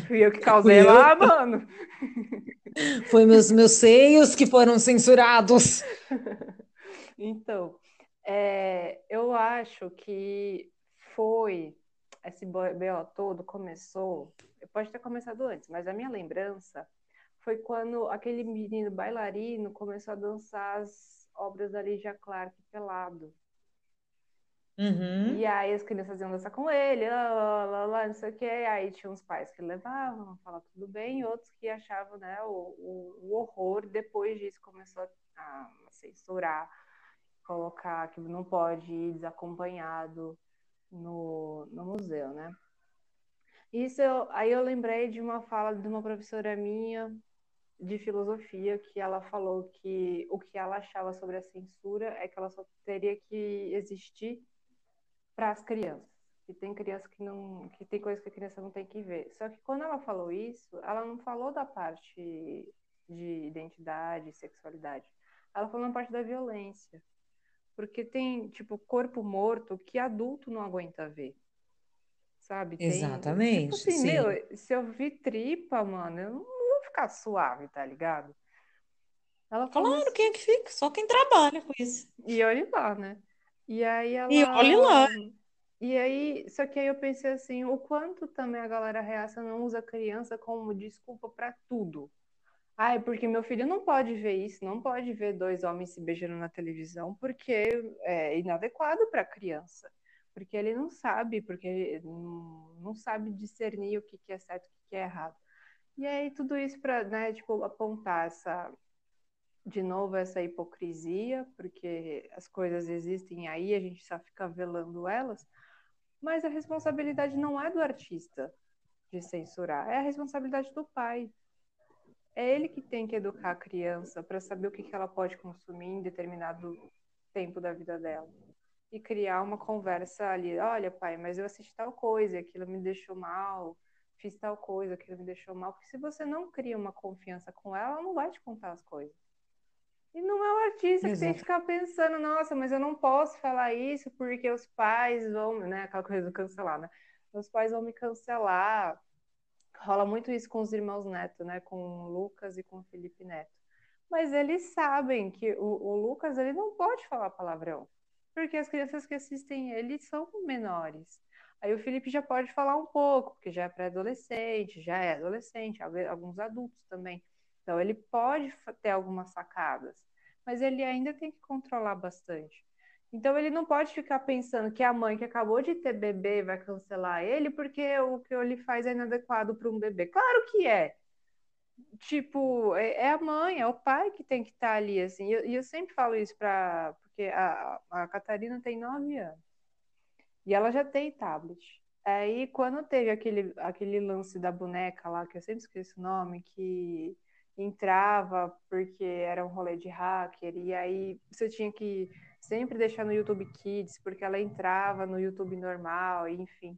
Fui eu que causei fui lá, eu. mano. Foi meus meus seios que foram censurados. Então, é, eu acho que foi esse BO todo começou, pode ter começado antes, mas a minha lembrança foi quando aquele menino bailarino começou a dançar as obras da Lígia Clark pelado. Uhum. E aí as crianças iam dançar com ele, lá, lá, lá, não sei o que. Aí tinha uns pais que levavam, falavam tudo bem, e outros que achavam né, o, o, o horror. Depois disso começou a, a censurar colocar que não pode ir desacompanhado no, no museu, né? Isso eu, aí eu lembrei de uma fala de uma professora minha de filosofia que ela falou que o que ela achava sobre a censura é que ela só teria que existir para as crianças. Que tem criança que não, que tem coisas que a criança não tem que ver. Só que quando ela falou isso, ela não falou da parte de identidade, sexualidade. Ela falou na parte da violência. Porque tem, tipo, corpo morto que adulto não aguenta ver. Sabe? Tem, Exatamente. Tipo assim, meu, se eu vi tripa, mano, eu não vou ficar suave, tá ligado? Ela falou claro, assim, quem é que fica? Só quem trabalha com isso. E olhe lá, né? E aí ela. E olhe lá. E aí, só que aí eu pensei assim, o quanto também a galera reaça não usa criança como desculpa para tudo. Ai, porque meu filho não pode ver isso, não pode ver dois homens se beijando na televisão, porque é inadequado para a criança. Porque ele não sabe, porque não, sabe discernir o que, que é certo e o que é errado. E aí, tudo isso para, né, tipo, apontar essa, de novo, essa hipocrisia, porque as coisas existem aí, a gente só fica velando elas, mas a responsabilidade não é do artista de censurar, é a responsabilidade do pai é ele que tem que educar a criança para saber o que, que ela pode consumir em determinado tempo da vida dela. E criar uma conversa ali, olha, pai, mas eu assisti tal coisa, aquilo me deixou mal, fiz tal coisa, aquilo me deixou mal. Porque se você não cria uma confiança com ela, ela não vai te contar as coisas. E não é o artista Exato. que tem que ficar pensando, nossa, mas eu não posso falar isso porque os pais vão, né? Aquela coisa do cancelar, né? Os pais vão me cancelar rola muito isso com os irmãos Neto, né? Com o Lucas e com o Felipe Neto. Mas eles sabem que o, o Lucas ele não pode falar palavrão, porque as crianças que assistem ele são menores. Aí o Felipe já pode falar um pouco, porque já é pré-adolescente, já é adolescente, alguns adultos também. Então ele pode ter algumas sacadas, mas ele ainda tem que controlar bastante. Então ele não pode ficar pensando que a mãe que acabou de ter bebê vai cancelar ele porque o que ele faz é inadequado para um bebê. Claro que é. tipo, é, é, a mãe, é o pai que tem que estar tá ali, assim. E eu, eu, sempre falo isso para porque a, a Catarina tem nove anos e ela já tem tablet. Aí, quando teve aquele, aquele lance da boneca lá, que eu sempre esqueço o nome, que entrava porque era um rolê de hacker, e aí você tinha que sempre deixar no YouTube Kids, porque ela entrava no YouTube normal, enfim.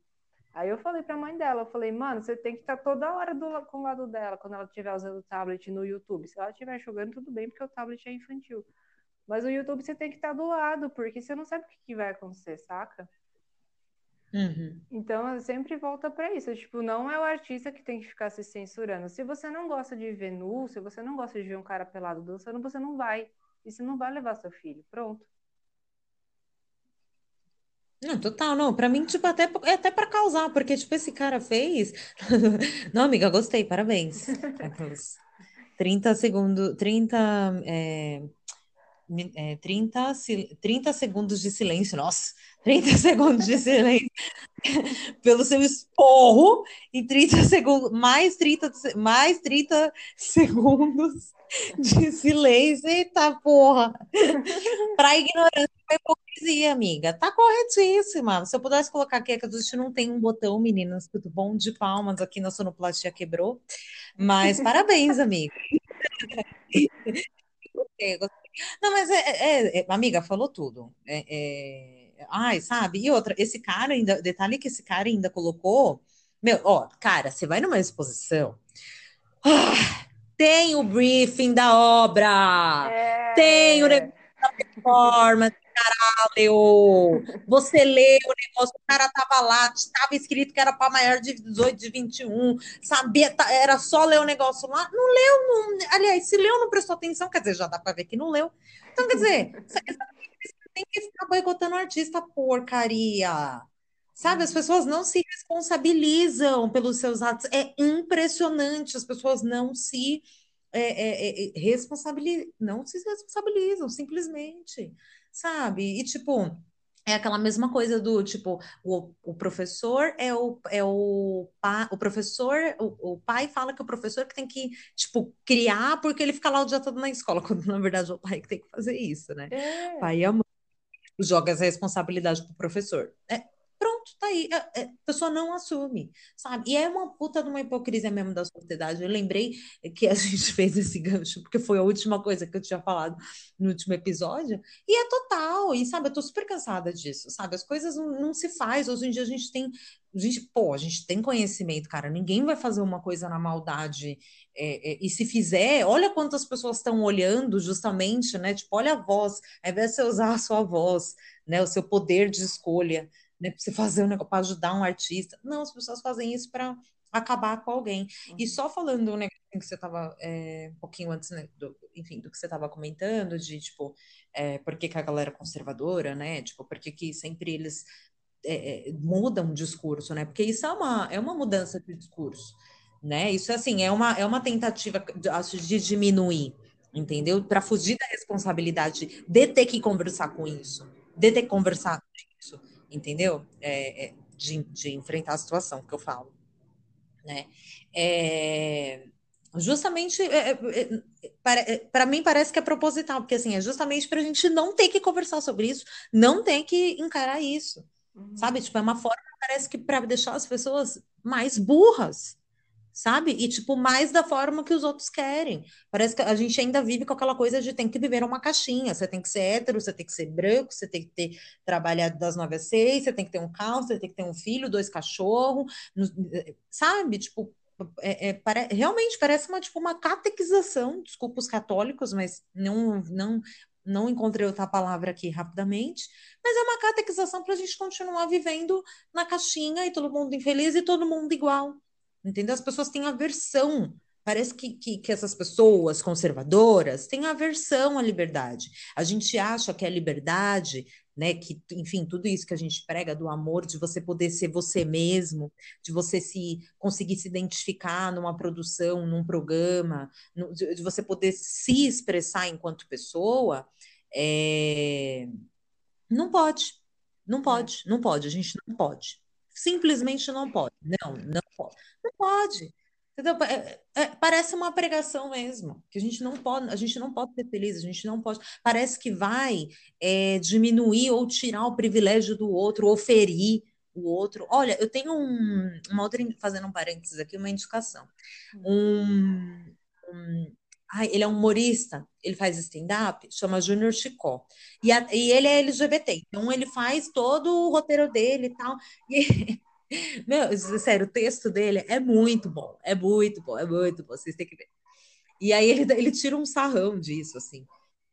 Aí eu falei pra mãe dela, eu falei, mano, você tem que estar toda hora do, com o lado dela, quando ela estiver usando o tablet no YouTube. Se ela estiver jogando, tudo bem, porque o tablet é infantil. Mas o YouTube você tem que estar do lado, porque você não sabe o que vai acontecer, saca? Uhum. Então, sempre volta para isso. Tipo, não é o artista que tem que ficar se censurando. Se você não gosta de ver nu, se você não gosta de ver um cara pelado dançando, você não vai. E você não vai levar seu filho. Pronto. Não, total, não. Pra mim, tipo, até, é até pra causar, porque, tipo, esse cara fez. [LAUGHS] não, amiga, gostei, parabéns. [LAUGHS] Aqueles 30 segundos, 30, é, é, 30, 30 segundos de silêncio, nossa, [LAUGHS] 30 segundos de silêncio [LAUGHS] pelo seu esporro e 30 segundos, mais 30, mais 30 segundos de silêncio. Eita porra! [LAUGHS] Para ignorância e hipocrisia, amiga. Tá corretíssima. Se eu pudesse colocar aqui, é que a gente não tem um botão, meninas, tudo bom? De palmas aqui na sonoplastia quebrou. Mas parabéns, amiga. Gostei, gostei. Não, mas é, é, é, amiga, falou tudo. É, é, ai, sabe? E outra, esse cara ainda, detalhe que esse cara ainda colocou, meu, ó, cara, você vai numa exposição, ah, [SIGHS] tem o briefing da obra, é. tem o negócio da performance, caralho. Você lê o negócio, o cara tava lá, estava escrito que era para maior de 18, de 21, sabia, tá, era só ler o negócio lá. Não leu, não, aliás, se leu, não prestou atenção, quer dizer, já dá para ver que não leu. Então, quer dizer, você tem que ficar boicotando o artista, porcaria. Sabe, as pessoas não se responsabilizam pelos seus atos. É impressionante, as pessoas não se é, é, é, responsabilizam, não se responsabilizam, simplesmente, sabe? E tipo, é aquela mesma coisa do tipo, o, o professor é o, é o, pa, o professor, o, o pai fala que o professor que tem que, tipo, criar porque ele fica lá o dia todo na escola, [LAUGHS] quando na verdade é o pai que tem que fazer isso, né? É. Pai e a mãe joga essa responsabilidade pro professor. É, pronto, tá aí. A, a, pessoa não assume, sabe? E é uma puta de uma hipocrisia mesmo da sociedade. Eu lembrei que a [LAUGHS] gente fez esse gancho, porque foi a última coisa que eu tinha falado no último episódio, e é total. E, sabe, eu tô super cansada disso, sabe? As coisas não, não se faz. Hoje em dia a gente tem. A gente, pô, a gente tem conhecimento, cara. Ninguém vai fazer uma coisa na maldade. É, é, e se fizer, olha quantas pessoas estão olhando justamente, né? Tipo, olha a voz, ao invés de você usar a sua voz, né? O seu poder de escolha né, para você fazer um negócio para ajudar um artista. Não, as pessoas fazem isso para acabar com alguém. Uhum. E só falando um negócio que você estava é, um pouquinho antes, né, do, enfim, do que você estava comentando, de tipo, é, por que, que, a galera é conservadora, né? Tipo, por que, que sempre eles é, mudam o discurso, né? Porque isso é uma, é uma mudança de discurso, né? Isso assim, é uma, é uma tentativa de, de diminuir, entendeu? Para fugir da responsabilidade de ter que conversar com isso, de ter que conversar entendeu? É, é, de, de, enfrentar a situação que eu falo, né? É, justamente, é, é, é, para mim parece que é proposital, porque assim, é justamente para a gente não ter que conversar sobre isso, não ter que encarar isso, uhum. sabe? Tipo, é uma forma, parece que para deixar as pessoas mais burras, sabe? E, tipo, mais da forma que os outros querem. Parece que a gente ainda vive com aquela coisa de tem que viver uma caixinha. Você tem que ser hétero, você tem que ser branco, você tem que ter trabalhado das nove às seis, você tem que ter um carro, você tem que ter um filho, dois cachorros, sabe? Tipo, é, é, pare... realmente parece uma, tipo, uma catequização, desculpa os católicos, mas não, não, não encontrei outra palavra aqui rapidamente, mas é uma catequização para a gente continuar vivendo na caixinha e todo mundo infeliz e todo mundo igual entendeu? As pessoas têm aversão. Parece que, que, que, essas pessoas conservadoras têm aversão à liberdade. A gente acha que a liberdade, né, que, enfim, tudo isso que a gente prega do amor, de você poder ser você mesmo, de você se conseguir se identificar numa produção, num programa, no, de, de, você poder se expressar enquanto pessoa, é... não pode. Não pode, não pode, a gente não pode. Simplesmente não pode. Não, não pode. Não pode. É, é, parece uma pregação mesmo, que a gente não pode, a gente não pode ser feliz, a gente não pode. Parece que vai é, diminuir ou tirar o privilégio do outro, ou ferir o outro. Olha, eu tenho um, uma outra, fazendo um parênteses aqui, uma indicação. Um, um ai, ele é um humorista, ele faz stand-up, chama Júnior Chicó. E, a, e ele é LGBT, então ele faz todo o roteiro dele e tal. E [LAUGHS] Meu, sério, o texto dele é muito bom, é muito bom, é muito bom, vocês têm que ver. E aí ele, ele tira um sarrão disso, assim.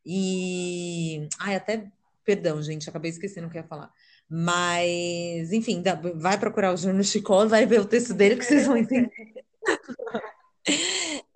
E. Ai, até. Perdão, gente, acabei esquecendo o que ia falar. Mas, enfim, vai procurar o Júnior Chicó, vai ver o texto dele que vocês vão [LAUGHS] entender.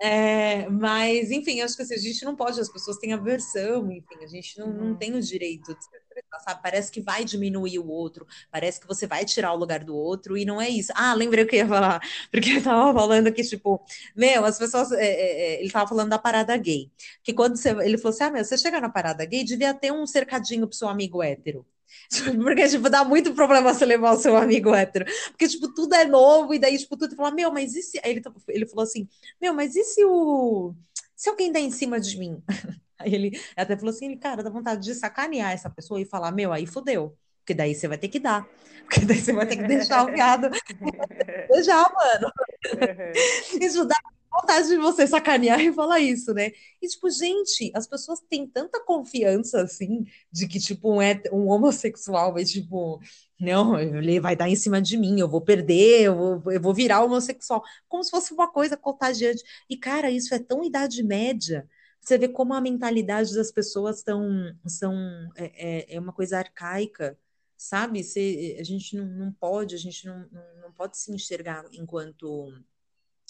É, mas, enfim, acho que assim, a gente não pode, as pessoas têm aversão, enfim, a gente não, não uhum. tem o direito de se expressar, sabe? Parece que vai diminuir o outro, parece que você vai tirar o lugar do outro, e não é isso. Ah, lembrei o que eu ia falar, [LAUGHS] porque eu tava falando que, tipo, meu, as pessoas. É, é, é ele tava falando da parada gay. Que quando você. Ele falou assim: ah, meu, você chegar na parada gay, devia ter um cercadinho pro seu amigo hétero. [LAUGHS] Porque, tipo, dá muito problema você levar o seu amigo hétero. Porque, tipo, tudo é novo, e daí, tipo, tudo fala, meu, mas e se. Aí ele, ele falou assim, meu, mas e se o. Se alguém dá em cima de mim? [LAUGHS] Aí ele até falou assim, cara, dá vontade de sacanear essa pessoa e falar, meu, aí fodeu. Porque daí você vai ter que dar. [LAUGHS] Porque daí você vai ter que deixar o viado. [LAUGHS] Deixar, mano. Isso dá vontade de você sacanear e falar isso, né? E, tipo, gente, as pessoas têm tanta confiança, assim, de que, tipo, um, um homossexual vai, tipo, não, ele vai dar em cima de mim, eu vou perder, eu vou, eu vou virar homossexual, como se fosse uma coisa contagiante. E, cara, isso é tão idade média. Você vê como a mentalidade das pessoas tão, são, é, é, é uma coisa arcaica, sabe? Se, a gente não, não pode, a gente não, não, não pode se enxergar enquanto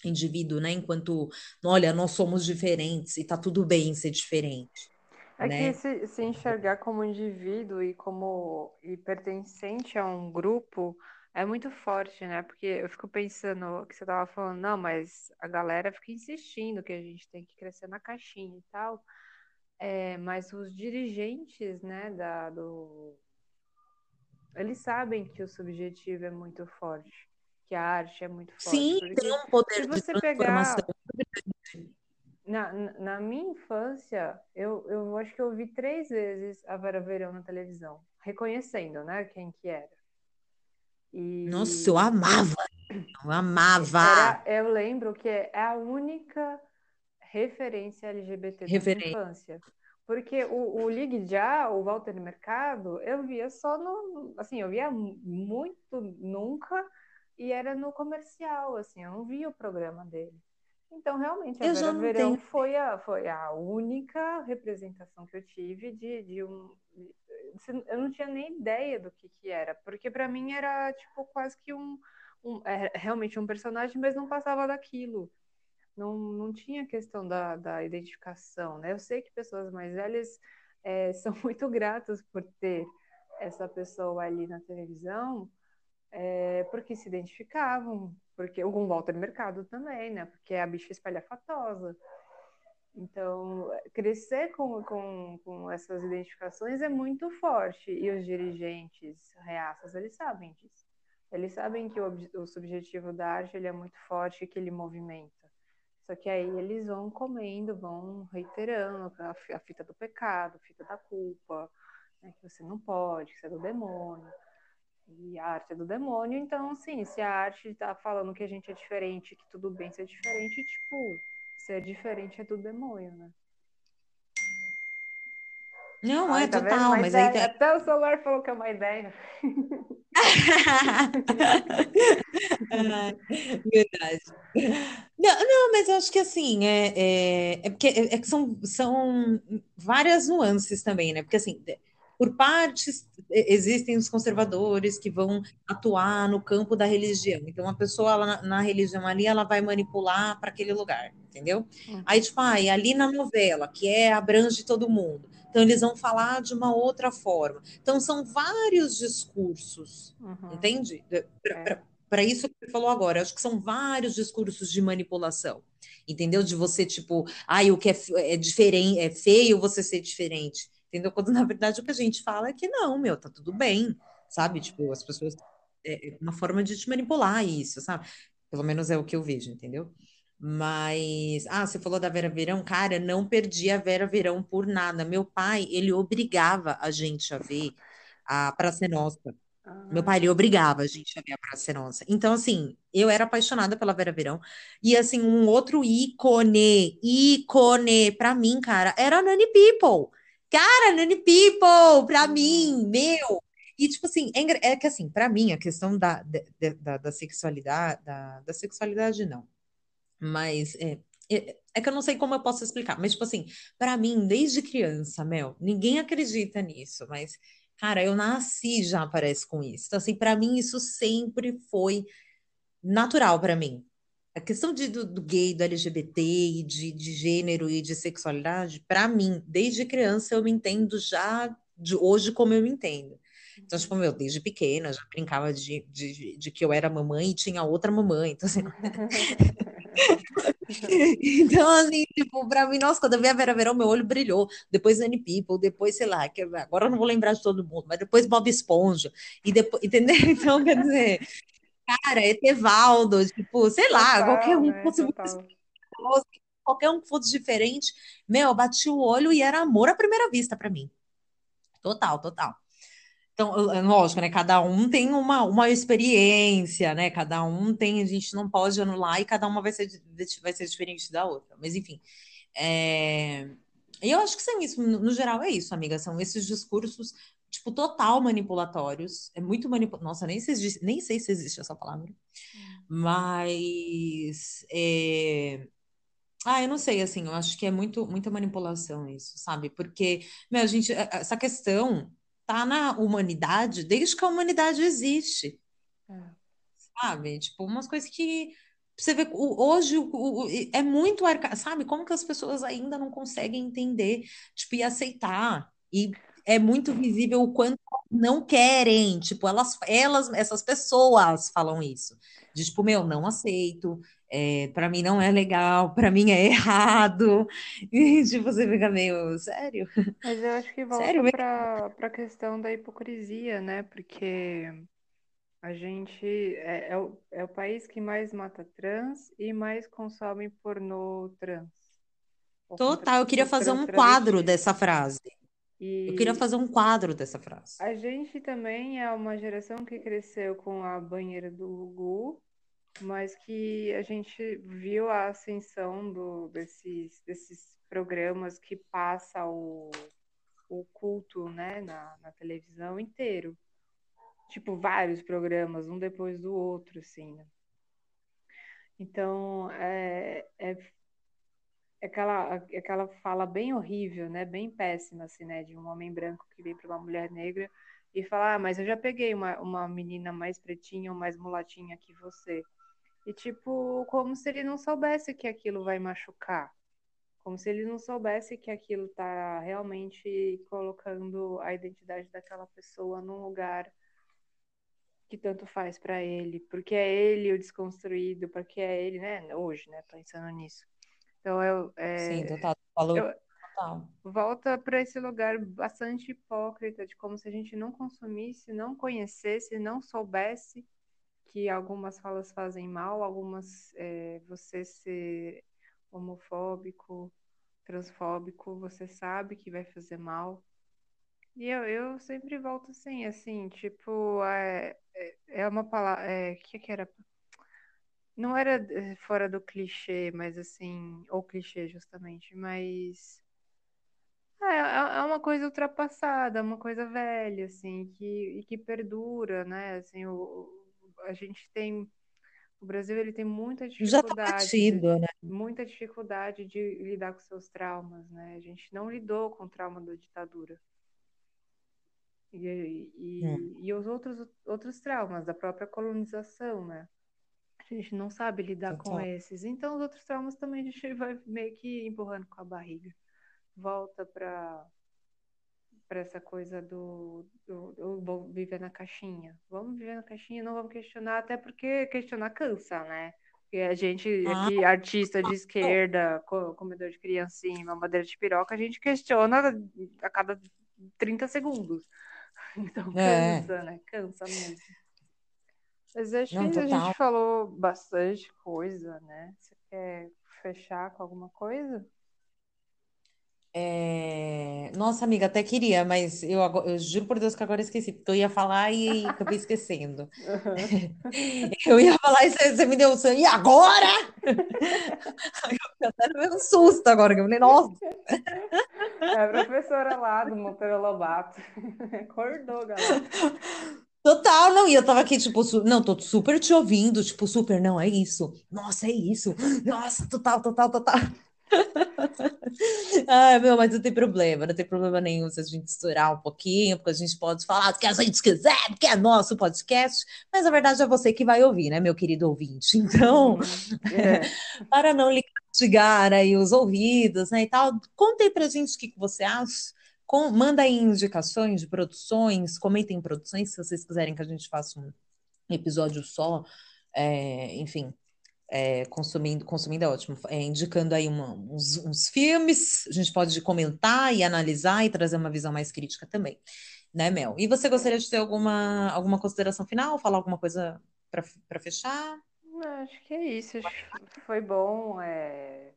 indivíduo, né? Enquanto, olha, nós somos diferentes e tá tudo bem ser diferente. É né? que se, se enxergar como indivíduo e como e pertencente a um grupo é muito forte, né? Porque eu fico pensando que você tava falando, não, mas a galera fica insistindo que a gente tem que crescer na caixinha e tal. É, mas os dirigentes, né, da, do... eles sabem que o subjetivo é muito forte que a arte é muito forte. Sim, tem um poder se você de pegar na, na minha infância, eu, eu acho que eu vi três vezes a Vera Verão na televisão, reconhecendo, né, quem que era. E... Nossa, eu amava! Eu amava! Era, eu lembro que é a única referência LGBT referência. da infância. Porque o, o Ligue Já, o Walter Mercado, eu via só no. Assim, eu via muito nunca e era no comercial, assim, eu não via o programa dele. Então, realmente, a eu Vera Verão tenho... foi, a, foi a única representação que eu tive de, de um. Eu não tinha nem ideia do que, que era, porque para mim era tipo quase que um, um é, realmente um personagem, mas não passava daquilo. Não, não tinha questão da, da identificação, né? Eu sei que pessoas mais velhas é, [LAUGHS] são muito gratas por ter essa pessoa ali na televisão, é, porque se identificavam, porque o Walter Mercado também, né? Porque é a bicha espalhafatosa. Então, crescer com, com, com essas identificações é muito forte. E os dirigentes reaças, eles sabem disso. Eles sabem que o, o subjetivo da arte ele é muito forte que ele movimenta. Só que aí eles vão comendo, vão reiterando a, fita do pecado, a fita da culpa, né, que você não pode, que isso é do demônio. E a arte é do demônio, então, assim, se a arte tá falando que a gente é diferente, que tudo bem ser diferente, tipo, ser diferente é do demônio, né? Não, Ai, é tá total, mas aí tem... Até o celular falou que é uma ideia. [LAUGHS] [LAUGHS] verdade. Não, não, mas eu acho que assim, é, é, é porque é, é, que são, são várias nuances também, né? Porque assim, por partes, existem os conservadores que vão atuar no campo da religião. Então, a pessoa ela, na, na, religião ali, ela vai manipular para aquele lugar, entendeu? Uhum. Aí, tipo, ah, ali na novela, que é abrange todo mundo. Então, eles vão falar de uma outra forma. Então, são vários discursos, uhum. entende? Para é. isso que você falou agora, acho que são vários discursos de manipulação entendeu? De você, tipo, ah, o que é, é diferente, é feio você ser diferente entendeu? Quando na verdade o que a gente fala é que não, meu, tá tudo bem, sabe? Tipo, as pessoas. É, é uma forma de te manipular isso, sabe? Pelo menos é o que eu vejo, entendeu? Mas, ah, você falou da Vera Verão, cara, não perdi a Vera Verão por nada. Meu pai, ele obrigava a gente a ver a Praça Nossa. Meu pai, ele obrigava a gente a ver a Praça Nossa. Então, assim, eu era apaixonada pela Vera Verão. E, assim, um outro ícone, ícone, pra mim, cara, era a Nani People. Cara, Nani People, pra uhum, mim, meu. E, tipo assim, é, é que, assim, pra mim, a questão da, da, da, da sexualidade, da, da sexualidade, não. Mas é, é, é que eu não sei como eu posso explicar. Mas, tipo assim, pra mim, desde criança, Mel, ninguém acredita nisso, mas, cara, eu nasci já, parece, com isso. Então, assim, pra mim, isso sempre foi natural pra mim. A questão de, do, do gay, do LGBT, e de, de gênero e de sexualidade, pra mim, desde criança, eu me entendo já de hoje como eu me entendo. Então, tipo, uhum. meu, desde pequena, já brincava de, de, de que eu era mamãe e tinha outra mamãe. Então, assim, [LAUGHS] Então, assim, tipo, pra mim, nossa, quando eu vi a Vera Verão, meu olho brilhou. Depois Annie People, depois, sei lá, que agora eu não vou lembrar de todo mundo, mas depois Bob Esponja, e depois, entendeu? [LAUGHS] Então, quer dizer, cara, Etevaldo, tipo, sei lá, qualquer Total, um que né? fosse qualquer um que fosse diferente, meu, eu bati o olho e era amor à primeira vista pra mim. Total, total. Então, lógico, né? Cada um tem uma, uma experiência, né? Cada um tem, a gente não pode anular e cada uma vai ser, vai ser diferente da outra. Mas, enfim, é... E eu acho que são isso, no geral é isso, amiga. São esses discursos, tipo, total manipulatórios. É muito manipulatório. Nossa, nem sei, se- nem sei se existe essa palavra. Mas. é, Ah, eu não sei, assim, eu acho que é muito, muita manipulação isso, sabe? Porque, meu, a gente, essa questão tá na humanidade desde que a humanidade existe É. sabe? Tipo, umas coisas que você vê hoje o- o- é muito arca, sabe? Como que as pessoas ainda não conseguem entender, tipo, e aceitar? E é muito visível o quanto não querem, tipo, elas, elas, essas pessoas falam isso. De tipo, meu, não aceito, é, para mim não é legal, [LAUGHS] para mim é errado. [LAUGHS] E tipo, você fica meio, sério? Mas eu acho que volta para a questão da hipocrisia, né? Porque a gente é, é o, é o país que mais mata trans e mais consome pornô trans, Total, eu queria fazer um quadro dessa frase. Eu queria E fazer um quadro dessa frase. a gente também é uma geração que cresceu com a banheira do Gugu, mas que a gente viu a ascensão do, desses, desses programas que passa o, o culto, né, na, na televisão inteiro. Tipo, vários programas, um depois do outro, assim, né? Então, é, é aquela, aquela fala bem horrível, né? Bem péssima, assim, né? De um homem branco que vem para uma mulher negra e fala, ah, mas eu já peguei uma, uma menina mais pretinha ou mais mulatinha que você. E, tipo, como se ele não soubesse que aquilo vai machucar. Como se ele não soubesse que aquilo tá realmente colocando a identidade daquela pessoa num lugar que tanto faz para ele, porque é ele o desconstruído, porque é ele, né? Hoje, né? Pensando nisso. Então eu, Sim, é, total. Falou eu total. volta para esse lugar bastante hipócrita de como se a gente não consumisse, não conhecesse, não soubesse que algumas falas fazem mal, algumas é, você ser homofóbico, transfóbico, você sabe que vai fazer mal. E eu, eu sempre volto assim, assim, tipo, é, é é uma palavra, é, que que era? Não era é, fora do clichê, mas assim, ou clichê justamente, mas é, é é uma coisa ultrapassada, uma coisa velha, assim, que, e que perdura, né? Assim, o, a gente tem, o Brasil ele tem muita tá dificuldade de, batido, né? muita dificuldade de lidar com seus traumas, né? A gente não lidou com o trauma da ditadura. E, Hum, e, e os outros, outros traumas da própria colonização, né? A gente não sabe lidar com total. esses. Então, os outros traumas também a gente [LAUGHS] vai meio que empurrando com a barriga. Volta para para essa coisa do, do, do vou viver na caixinha. Vamos viver na caixinha, não vamos questionar, até porque questionar cansa, né? Porque a gente, Ah, aqui, artista de esquerda, co- comedor de criancinha, mamadeira de piroca, a gente questiona a cada 30 segundos. [LAUGHS] Então É, cansa, né? Cansa mesmo. Mas acho que não, a gente total. falou bastante coisa, né? Quer fechar com alguma coisa? É, Nossa, amiga, até queria, mas eu, eu juro por Deus que agora esqueci, porque eu ia falar e acabei esquecendo. [LAUGHS] [LAUGHS] Eu ia falar e você, você me deu um E agora? [LAUGHS] Eu até levei um susto agora, que eu falei, nossa. É a professora lá do Monteiro Lobato. Acordou, galera. Total, não, e eu tava aqui, tipo, su- não, tô super te ouvindo, tipo, super, não, é isso. Nossa, é isso. Nossa, total, total, total. [LAUGHS] Ai, meu, mas não tem problema, não tem problema nenhum se a gente estourar um pouquinho, porque a gente pode falar o que a gente quiser, porque é nosso podcast, mas a verdade é você que vai ouvir, né, meu querido ouvinte? Então. É. [LAUGHS] para não lhe castigar aí os ouvidos, né, e tal, conta aí pra gente o que que você acha. Com- manda aí indicações de produções, comentem em produções, se vocês quiserem que a gente faça um episódio só, é, enfim, é, consumindo, consumindo é ótimo, é, indicando aí uma- uns, uns filmes, a gente pode comentar e analisar e trazer uma visão mais crítica também, né, Mel? E você gostaria de ter alguma, alguma consideração final, falar alguma coisa para fechar? Acho que é isso. Foi bom é,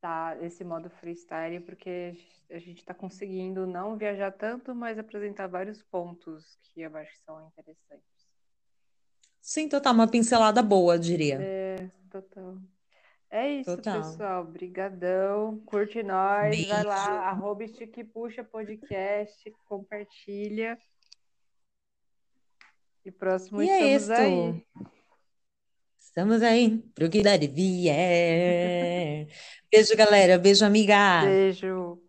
tá, esse modo freestyle, porque a gente está conseguindo não viajar tanto, mas apresentar vários pontos que eu acho que são interessantes. Sim, total, uma pincelada boa, diria. É, total. É isso, Total. pessoal. Brigadão. Curte nós. Vai Beijo. lá, arroba Estique Puxa Podcast. Compartilha. E próximo E é isso. aí. Estamos aí pro que dar vier. Beijo, galera. Beijo, amiga. Beijo.